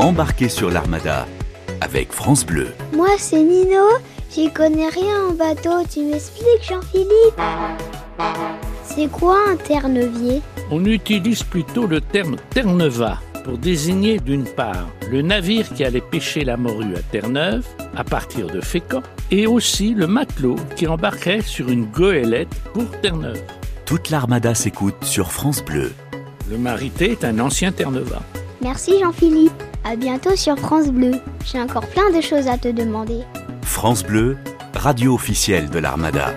Embarquez sur l'Armada avec France Bleu. Moi, c'est Nino. J'y connais rien en bateau. Tu m'expliques, Jean-Philippe? C'est quoi un terre-neuvier On utilise plutôt le terme Terre-Neuva pour désigner d'une part le navire qui allait pêcher la morue à Terre-Neuve à partir de Fécamp et aussi le matelot qui embarquerait sur une goélette pour Terre-Neuve. Toute l'Armada s'écoute sur France Bleu. Le Marité est un ancien Terre-Neuva. Merci, Jean-Philippe. À bientôt sur France Bleu. J'ai encore plein de choses à te demander. France Bleu, radio officielle de l'Armada.